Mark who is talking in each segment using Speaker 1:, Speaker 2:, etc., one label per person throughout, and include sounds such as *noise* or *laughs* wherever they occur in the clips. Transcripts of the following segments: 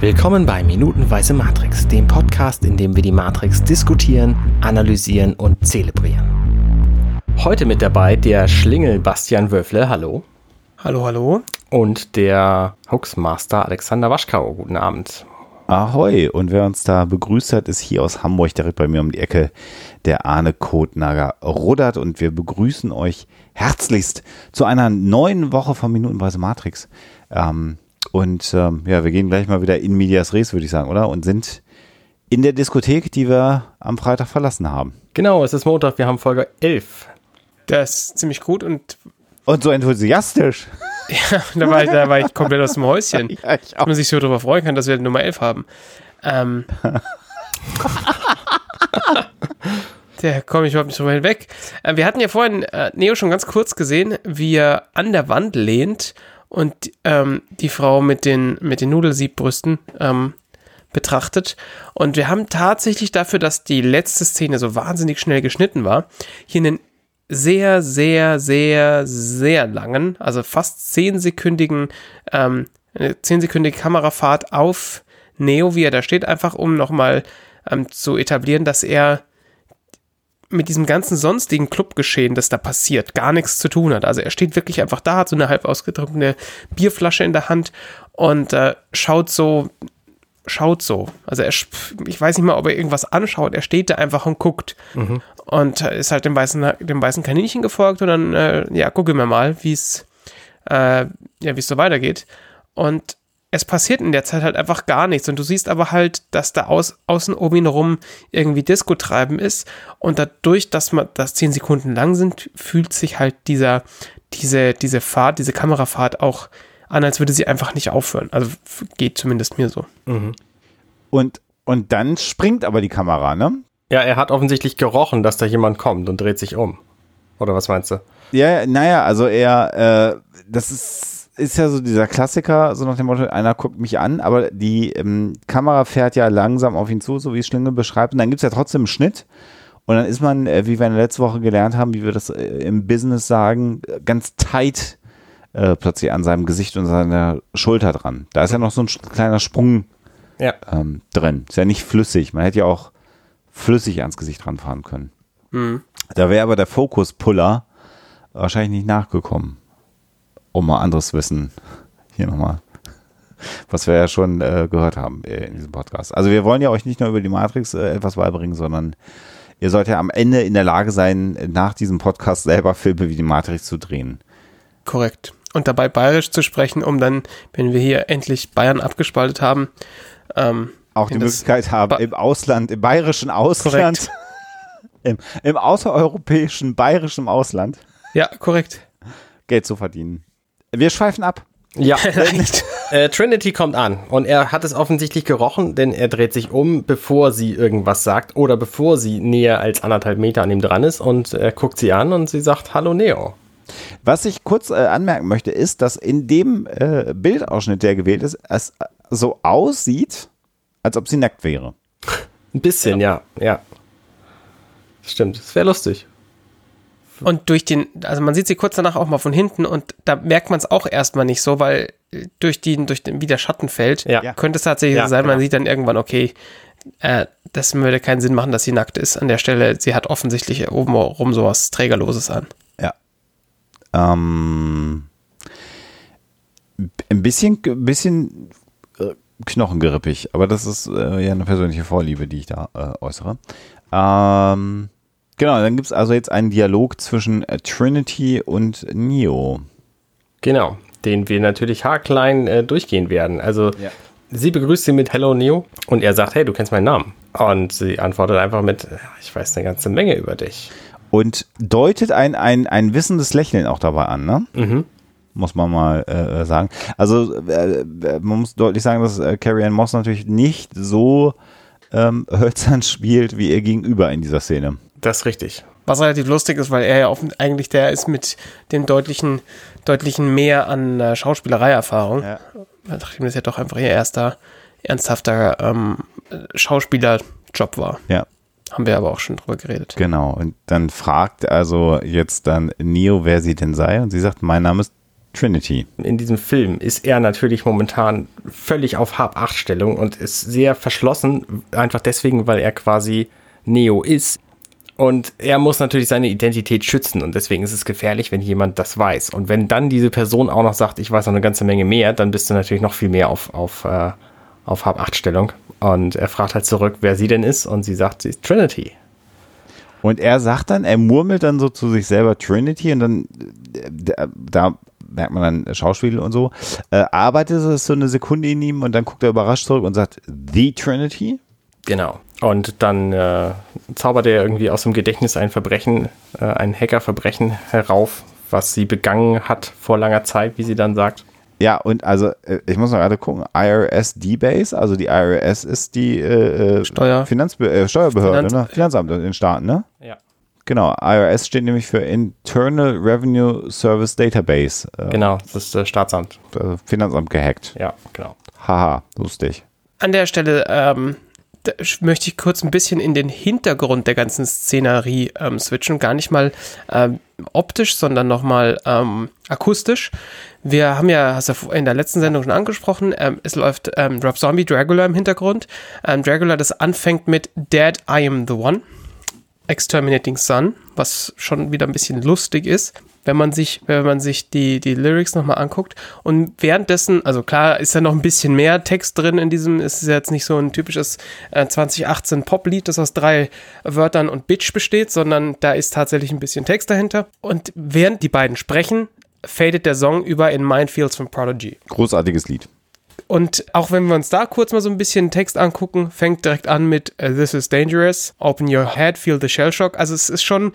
Speaker 1: Willkommen bei Minutenweise Matrix, dem Podcast, in dem wir die Matrix diskutieren, analysieren und zelebrieren. Heute mit dabei der Schlingel Bastian Wöffle, hallo.
Speaker 2: Hallo, hallo.
Speaker 1: Und der Hoaxmaster Alexander Waschkau, guten Abend.
Speaker 3: Ahoi, und wer uns da begrüßt hat, ist hier aus Hamburg direkt bei mir um die Ecke der Arne Kotnager Ruddert und wir begrüßen euch herzlichst zu einer neuen Woche von Minutenweise Matrix. Ähm, und ähm, ja, wir gehen gleich mal wieder in Medias Res, würde ich sagen, oder? Und sind in der Diskothek, die wir am Freitag verlassen haben.
Speaker 1: Genau, es ist Montag, wir haben Folge 11.
Speaker 2: Das ist ziemlich gut und.
Speaker 3: Und so enthusiastisch. *laughs*
Speaker 2: Ja, da war, ich, da war ich komplett aus dem Häuschen. *laughs* ja, ich dass man sich so darüber freuen kann, dass wir Nummer 11 haben. Ähm. *laughs* Der komme ich überhaupt nicht drüber hinweg. Äh, wir hatten ja vorhin äh, Neo schon ganz kurz gesehen, wie er an der Wand lehnt und ähm, die Frau mit den, mit den Nudelsiebbrüsten ähm, betrachtet. Und wir haben tatsächlich dafür, dass die letzte Szene so wahnsinnig schnell geschnitten war, hier einen sehr, sehr, sehr, sehr langen, also fast zehnsekündigen, ähm, zehnsekündige Kamerafahrt auf Neo, wie er da steht, einfach um nochmal ähm, zu etablieren, dass er mit diesem ganzen sonstigen Clubgeschehen, das da passiert, gar nichts zu tun hat. Also er steht wirklich einfach da, hat so eine halb ausgedrückte Bierflasche in der Hand und äh, schaut so, schaut so. Also er, ich weiß nicht mal, ob er irgendwas anschaut. Er steht da einfach und guckt mhm. und äh, ist halt dem weißen, dem weißen Kaninchen gefolgt und dann, äh, ja, gucken wir mal, wie es, äh, ja, wie es so weitergeht. Und es passiert in der Zeit halt einfach gar nichts. Und du siehst aber halt, dass da aus, außen um ihn herum irgendwie Disco treiben ist. Und dadurch, dass man das zehn Sekunden lang sind, fühlt sich halt dieser, diese, diese Fahrt, diese Kamerafahrt auch an, als würde sie einfach nicht aufhören. Also geht zumindest mir so. Mhm.
Speaker 3: Und, und dann springt aber die Kamera, ne?
Speaker 1: Ja, er hat offensichtlich gerochen, dass da jemand kommt und dreht sich um. Oder was meinst du?
Speaker 3: Ja, naja, also er, äh, das ist ist ja so dieser Klassiker, so nach dem Motto, einer guckt mich an, aber die ähm, Kamera fährt ja langsam auf ihn zu, so wie Schlingel beschreibt. Und dann gibt es ja trotzdem einen Schnitt. Und dann ist man, äh, wie wir in der letzten Woche gelernt haben, wie wir das äh, im Business sagen, ganz tight äh, plötzlich an seinem Gesicht und seiner Schulter dran. Da ist ja noch so ein kleiner Sprung ja. ähm, drin. Ist ja nicht flüssig. Man hätte ja auch flüssig ans Gesicht ranfahren können. Mhm. Da wäre aber der Fokus-Puller wahrscheinlich nicht nachgekommen um mal anderes Wissen hier nochmal, was wir ja schon äh, gehört haben äh, in diesem Podcast. Also wir wollen ja euch nicht nur über die Matrix äh, etwas beibringen, sondern ihr sollt ja am Ende in der Lage sein, nach diesem Podcast selber Filme wie die Matrix zu drehen.
Speaker 2: Korrekt. Und dabei bayerisch zu sprechen, um dann, wenn wir hier endlich Bayern abgespaltet haben, ähm,
Speaker 3: auch die Möglichkeit haben, im Ausland, im bayerischen Ausland, *laughs* im, im außereuropäischen bayerischen Ausland.
Speaker 2: Ja, korrekt.
Speaker 3: Geld zu verdienen. Wir schweifen ab.
Speaker 1: Ja, *laughs* *laughs* äh, Trinity kommt an und er hat es offensichtlich gerochen, denn er dreht sich um, bevor sie irgendwas sagt oder bevor sie näher als anderthalb Meter an ihm dran ist und er guckt sie an und sie sagt Hallo Neo.
Speaker 3: Was ich kurz äh, anmerken möchte, ist, dass in dem äh, Bildausschnitt, der gewählt ist, es so aussieht, als ob sie nackt wäre.
Speaker 1: Ein bisschen, ja, ja. ja. Stimmt, das wäre lustig.
Speaker 2: Und durch den, also man sieht sie kurz danach auch mal von hinten und da merkt man es auch erstmal nicht so, weil durch den, durch den, wie der Schatten fällt, ja. könnte es tatsächlich ja, sein, man genau. sieht dann irgendwann, okay, äh, das würde keinen Sinn machen, dass sie nackt ist an der Stelle. Sie hat offensichtlich oben rum sowas Trägerloses an.
Speaker 3: Ja. Ähm, ein bisschen, ein bisschen äh, knochengerippig, aber das ist äh, ja eine persönliche Vorliebe, die ich da äh, äußere. Ähm, Genau, dann gibt es also jetzt einen Dialog zwischen äh, Trinity und Neo.
Speaker 1: Genau, den wir natürlich haarklein äh, durchgehen werden. Also ja. sie begrüßt sie mit Hello Neo und er sagt, hey, du kennst meinen Namen. Und sie antwortet einfach mit, ich weiß eine ganze Menge über dich.
Speaker 3: Und deutet ein, ein, ein wissendes Lächeln auch dabei an, ne? Mhm. Muss man mal äh, sagen. Also äh, man muss deutlich sagen, dass äh, Carrie Ann Moss natürlich nicht so ähm, *laughs* hölzern spielt wie ihr gegenüber in dieser Szene.
Speaker 1: Das ist richtig.
Speaker 2: Was relativ lustig ist, weil er ja eigentlich der ist mit dem deutlichen, deutlichen mehr an äh, Schauspielereierfahrung. Ja. Nachdem das ja doch einfach ihr erster ernsthafter ähm, Schauspielerjob war.
Speaker 3: Ja.
Speaker 2: Haben wir aber auch schon drüber geredet.
Speaker 3: Genau. Und dann fragt also jetzt dann Neo, wer sie denn sei. Und sie sagt, mein Name ist Trinity.
Speaker 1: In diesem Film ist er natürlich momentan völlig auf Hab-8-Stellung und ist sehr verschlossen, einfach deswegen, weil er quasi Neo ist. Und er muss natürlich seine Identität schützen und deswegen ist es gefährlich, wenn jemand das weiß. Und wenn dann diese Person auch noch sagt, ich weiß noch eine ganze Menge mehr, dann bist du natürlich noch viel mehr auf, auf, äh, auf Hab-8-Stellung. Und er fragt halt zurück, wer sie denn ist und sie sagt, sie ist Trinity.
Speaker 3: Und er sagt dann, er murmelt dann so zu sich selber Trinity und dann, äh, da merkt man dann Schauspiel und so, äh, arbeitet es so eine Sekunde in ihm und dann guckt er überrascht zurück und sagt, The Trinity?
Speaker 1: Genau. Und dann äh, zaubert er irgendwie aus dem Gedächtnis ein Verbrechen, äh, ein Hackerverbrechen herauf, was sie begangen hat vor langer Zeit, wie sie dann sagt.
Speaker 3: Ja, und also äh, ich muss mal gerade gucken, IRS D-Base, also die IRS ist die äh,
Speaker 2: Steuer.
Speaker 3: Finanzbe äh, Steuerbehörde,
Speaker 2: Finanz-
Speaker 3: ne? Finanzamt in den Staaten, ne?
Speaker 1: Ja.
Speaker 3: Genau, IRS steht nämlich für Internal Revenue Service Database. Äh,
Speaker 1: Genau, das ist das Staatsamt.
Speaker 3: also Finanzamt gehackt.
Speaker 1: Ja, genau.
Speaker 3: Haha, lustig.
Speaker 2: An der Stelle ähm, möchte ich kurz ein bisschen in den Hintergrund der ganzen Szenerie ähm, switchen. Gar nicht mal ähm, optisch, sondern nochmal ähm, akustisch. Wir haben ja, hast du in der letzten Sendung schon angesprochen, ähm, es läuft ähm, Rob Zombie Dragula im Hintergrund. Ähm, Dragula, das anfängt mit Dead, I am the one. Exterminating Sun, was schon wieder ein bisschen lustig ist, wenn man sich, wenn man sich die, die Lyrics nochmal anguckt. Und währenddessen, also klar, ist ja noch ein bisschen mehr Text drin in diesem, es ist ja jetzt nicht so ein typisches äh, 2018 Poplied, das aus drei Wörtern und Bitch besteht, sondern da ist tatsächlich ein bisschen Text dahinter. Und während die beiden sprechen, fadet der Song über in Minefields von Prodigy.
Speaker 3: Großartiges Lied.
Speaker 2: Und auch wenn wir uns da kurz mal so ein bisschen Text angucken, fängt direkt an mit uh, This is dangerous, open your head, feel the shell shock. Also es ist schon,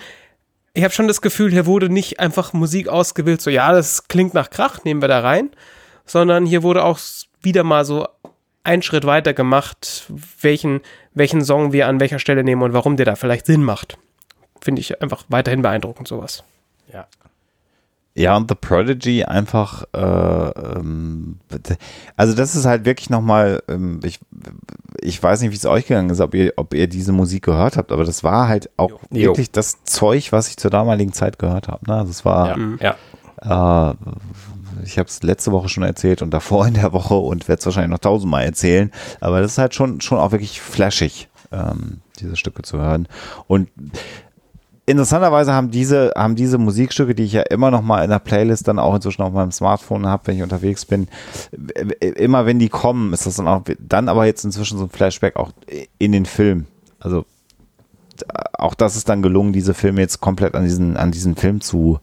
Speaker 2: ich habe schon das Gefühl, hier wurde nicht einfach Musik ausgewählt, so ja, das klingt nach Krach, nehmen wir da rein, sondern hier wurde auch wieder mal so ein Schritt weiter gemacht, welchen, welchen Song wir an welcher Stelle nehmen und warum der da vielleicht Sinn macht. Finde ich einfach weiterhin beeindruckend, sowas.
Speaker 1: Ja.
Speaker 3: Ja, und The Prodigy einfach, äh, ähm, also das ist halt wirklich nochmal, ähm, ich, ich weiß nicht, wie es euch gegangen ist, ob ihr, ob ihr diese Musik gehört habt, aber das war halt auch
Speaker 1: Jo.
Speaker 3: wirklich das Zeug, was ich zur damaligen Zeit gehört habe. Ne? Das war,
Speaker 1: Ja. ja.
Speaker 3: äh, ich habe es letzte Woche schon erzählt und davor in der Woche und werde es wahrscheinlich noch tausendmal erzählen, aber das ist halt schon, schon auch wirklich flashig, ähm, diese Stücke zu hören. Und interessanterweise haben diese, haben diese Musikstücke, die ich ja immer noch mal in der Playlist dann auch inzwischen auf meinem Smartphone habe, wenn ich unterwegs bin, immer wenn die kommen, ist das dann auch, dann aber jetzt inzwischen so ein Flashback auch in den Film. Also auch das ist dann gelungen, diese Filme jetzt komplett an diesen, an diesen Film zu,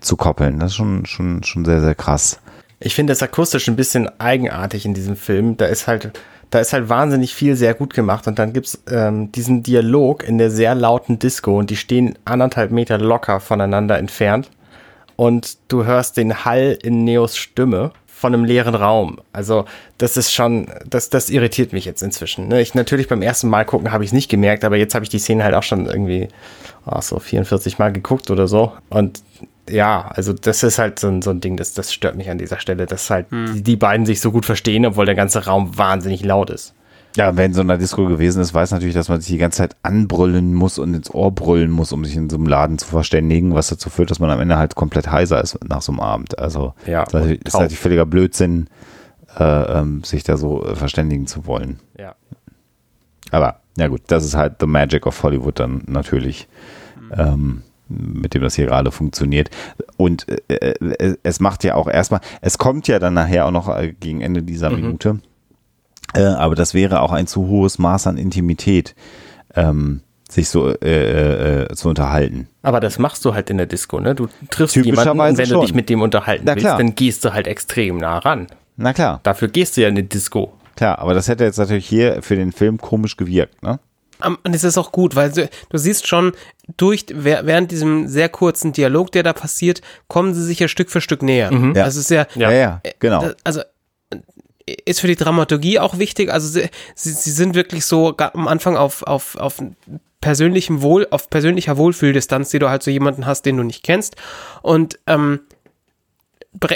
Speaker 3: zu koppeln. Das ist schon, schon, schon sehr, sehr krass.
Speaker 1: Ich finde das akustisch ein bisschen eigenartig in diesem Film. Da ist halt, da ist halt wahnsinnig viel sehr gut gemacht und dann gibt's ähm, diesen Dialog in der sehr lauten Disco und die stehen anderthalb Meter locker voneinander entfernt und du hörst den Hall in Neos Stimme von einem leeren Raum. Also das ist schon, das, das irritiert mich jetzt inzwischen. Ne? Ich natürlich beim ersten Mal gucken habe ich es nicht gemerkt, aber jetzt habe ich die Szene halt auch schon irgendwie oh, so 44 Mal geguckt oder so und ja, also das ist halt so ein, so ein Ding, das, das stört mich an dieser Stelle, dass halt die, die beiden sich so gut verstehen, obwohl der ganze Raum wahnsinnig laut ist.
Speaker 3: Ja, wer in so einer Disco gewesen ist, weiß natürlich, dass man sich die ganze Zeit anbrüllen muss und ins Ohr brüllen muss, um sich in so einem Laden zu verständigen, was dazu führt, dass man am Ende halt komplett heiser ist nach so einem Abend. Also
Speaker 1: Ja,
Speaker 3: das ist natürlich- ist natürlich völliger Blödsinn, äh, ähm, sich da so äh, verständigen zu wollen.
Speaker 1: Ja.
Speaker 3: Aber ja gut, das ist halt the magic of Hollywood dann natürlich, ähm, mit dem das hier gerade funktioniert. Und äh, äh, es macht ja auch erstmal, es kommt ja dann nachher auch noch äh, gegen Ende dieser Minute, äh, aber das wäre auch ein zu hohes Maß an Intimität, ähm, sich so äh, äh, zu unterhalten.
Speaker 1: Aber das machst du halt in der Disco, ne? Du triffst jemanden und wenn du
Speaker 3: schon.
Speaker 1: dich mit dem unterhalten
Speaker 3: Na
Speaker 1: willst,
Speaker 3: klar.
Speaker 1: dann gehst du halt extrem nah ran.
Speaker 3: Na klar,
Speaker 1: Dafür gehst du ja in die Disco.
Speaker 3: klar, aber das hätte jetzt natürlich hier für den Film komisch gewirkt, ne?
Speaker 2: Und es ist auch gut, weil du, du siehst schon, durch, während diesem sehr kurzen Dialog, der da passiert, kommen sie sich ja Stück für Stück näher.
Speaker 3: Ja.
Speaker 2: Das ist ja,
Speaker 1: Ja.
Speaker 3: Ja, ja, genau.
Speaker 2: das, also äh, ist für die Dramaturgie auch wichtig. Also sie, sie, sie sind wirklich so am Anfang auf, auf, auf persönlichem Wohl, auf persönlicher Wohlfühldistanz, die du halt so jemanden hast, den du nicht kennst. Und ähm,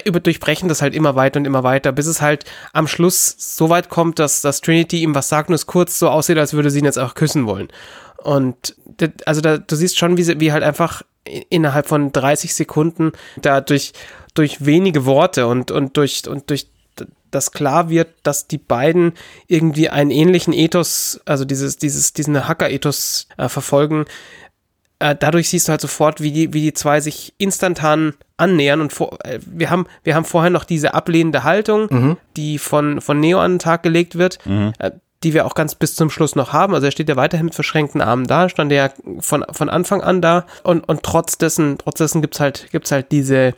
Speaker 2: über, durchbrechen das halt immer weiter und immer weiter, bis es halt am Schluss so weit kommt, dass, dass Trinity ihm was sagt und es kurz so aussieht, als würde sie ihn jetzt auch küssen wollen. Und das- also da, du siehst schon, wie, sie, wie halt einfach innerhalb von 30 Sekunden da durch, durch wenige Worte und, und durch, und durch das klar wird, dass die beiden irgendwie einen ähnlichen Ethos, also dieses, dieses, diesen Hacker-Ethos äh, verfolgen. Äh, dadurch siehst du halt sofort, wie die, wie die zwei sich instantan annähern und vor, äh, wir haben, wir haben vorher noch diese ablehnende Haltung, mhm. die von, von Neo an den Tag gelegt wird. Mhm. Äh, die wir auch ganz bis zum Schluss noch haben. Also er steht ja weiterhin mit verschränkten Armen da, stand er ja von, von Anfang an da und, und trotz dessen, trotz dessen gibt's halt, gibt's halt diese,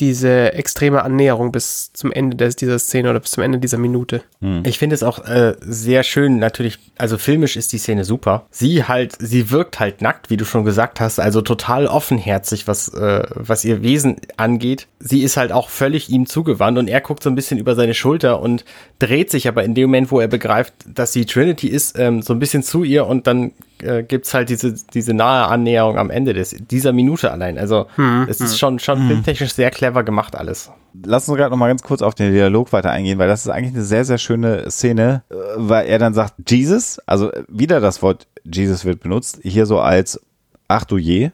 Speaker 2: diese extreme Annäherung bis zum Ende des, dieser Szene oder bis zum Ende dieser Minute.
Speaker 1: Hm. Ich finde es auch äh, sehr schön, natürlich, also filmisch ist die Szene super. Sie halt, sie wirkt halt nackt, wie du schon gesagt hast, also total offenherzig, was, äh, was ihr Wesen angeht. Sie ist halt auch völlig ihm zugewandt und er guckt so ein bisschen über seine Schulter und dreht sich aber in dem Moment, wo er begreift, dass sie Trinity ist, ähm, so ein bisschen zu ihr und dann äh, gibt's halt diese, diese nahe Annäherung am Ende des, dieser Minute allein. Also hm, es ist hm. schon, schon hm. filmtechnisch sehr clever gemacht alles.
Speaker 3: Lass uns gerade noch mal ganz kurz auf den Dialog weiter eingehen, weil das ist eigentlich eine sehr, sehr schöne Szene, äh, weil er dann sagt, Jesus, also wieder das Wort Jesus wird benutzt, hier so als, ach du je,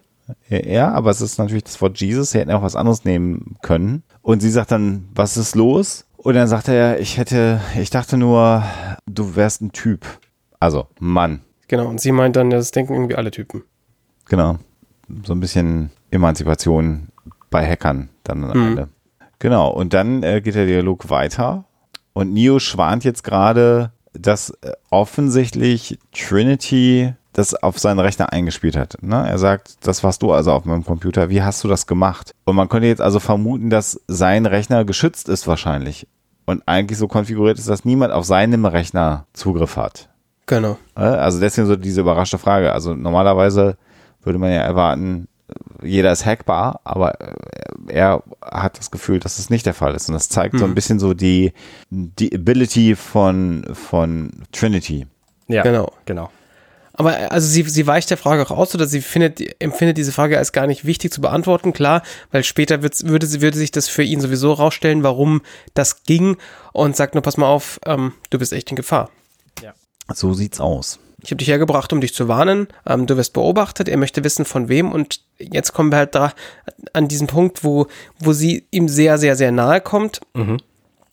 Speaker 3: ja, aber es ist natürlich das Wort Jesus, sie hätten auch was anderes nehmen können. Und sie sagt dann, was ist los? Und dann sagt er, ich hätte, ich dachte nur, du wärst ein Typ. Also, Mann.
Speaker 2: Genau, und sie meint dann, das denken irgendwie alle Typen.
Speaker 3: Genau. So ein bisschen Emanzipation bei Hackern dann am mhm. Ende. Genau, und dann äh, geht der Dialog weiter und Neo schwant jetzt gerade, dass äh, offensichtlich Trinity das auf seinen Rechner eingespielt hat. Ne? Er sagt, das warst du also auf meinem Computer. Wie hast du das gemacht? Und man könnte jetzt also vermuten, dass sein Rechner geschützt ist wahrscheinlich und eigentlich so konfiguriert ist, dass niemand auf seinem Rechner Zugriff hat.
Speaker 2: Genau.
Speaker 3: Also deswegen so diese überraschte Frage. Also normalerweise würde man ja erwarten, jeder ist hackbar, aber äh, er hat das Gefühl, dass es nicht der Fall ist. Und das zeigt hm. so ein mhm. bisschen so die, die Ability von, von Trinity.
Speaker 2: Ja, genau. genau. Aber äh, also sie, sie weicht der Frage auch aus oder sie findet, empfindet diese Frage als gar nicht wichtig zu beantworten, klar, weil später würde, sie, würde sich das für ihn sowieso rausstellen, warum das ging und sagt nur, pass mal auf, ähm, du bist echt in Gefahr.
Speaker 3: So sieht's aus.
Speaker 2: Ich habe dich hergebracht, um dich zu warnen. Ähm, du wirst beobachtet. Er möchte wissen, von wem. Und jetzt kommen wir halt da an diesen Punkt, wo, wo sie ihm sehr, sehr, sehr nahe kommt, mhm.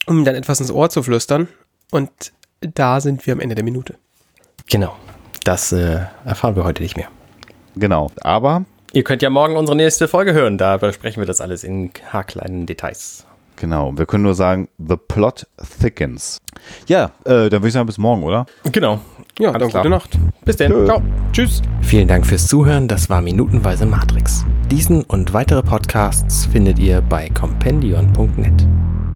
Speaker 2: um ihm dann etwas ins Ohr zu flüstern. Und da sind wir am Ende der Minute.
Speaker 1: Genau. Das äh, erfahren wir heute nicht mehr.
Speaker 3: Genau. Aber.
Speaker 1: Ihr könnt ja morgen unsere nächste Folge hören. Da besprechen wir das alles in haarkleinen Details.
Speaker 3: Genau, wir können nur sagen, the plot thickens. Ja, äh, dann würde ich sagen, bis morgen, oder?
Speaker 1: Genau.
Speaker 2: Ja, dann gute Nacht. Bis dann.
Speaker 1: Ciao. Tschüss. Vielen Dank fürs Zuhören. Das war Minutenweise Matrix. Diesen und weitere Podcasts findet ihr bei compendion.net.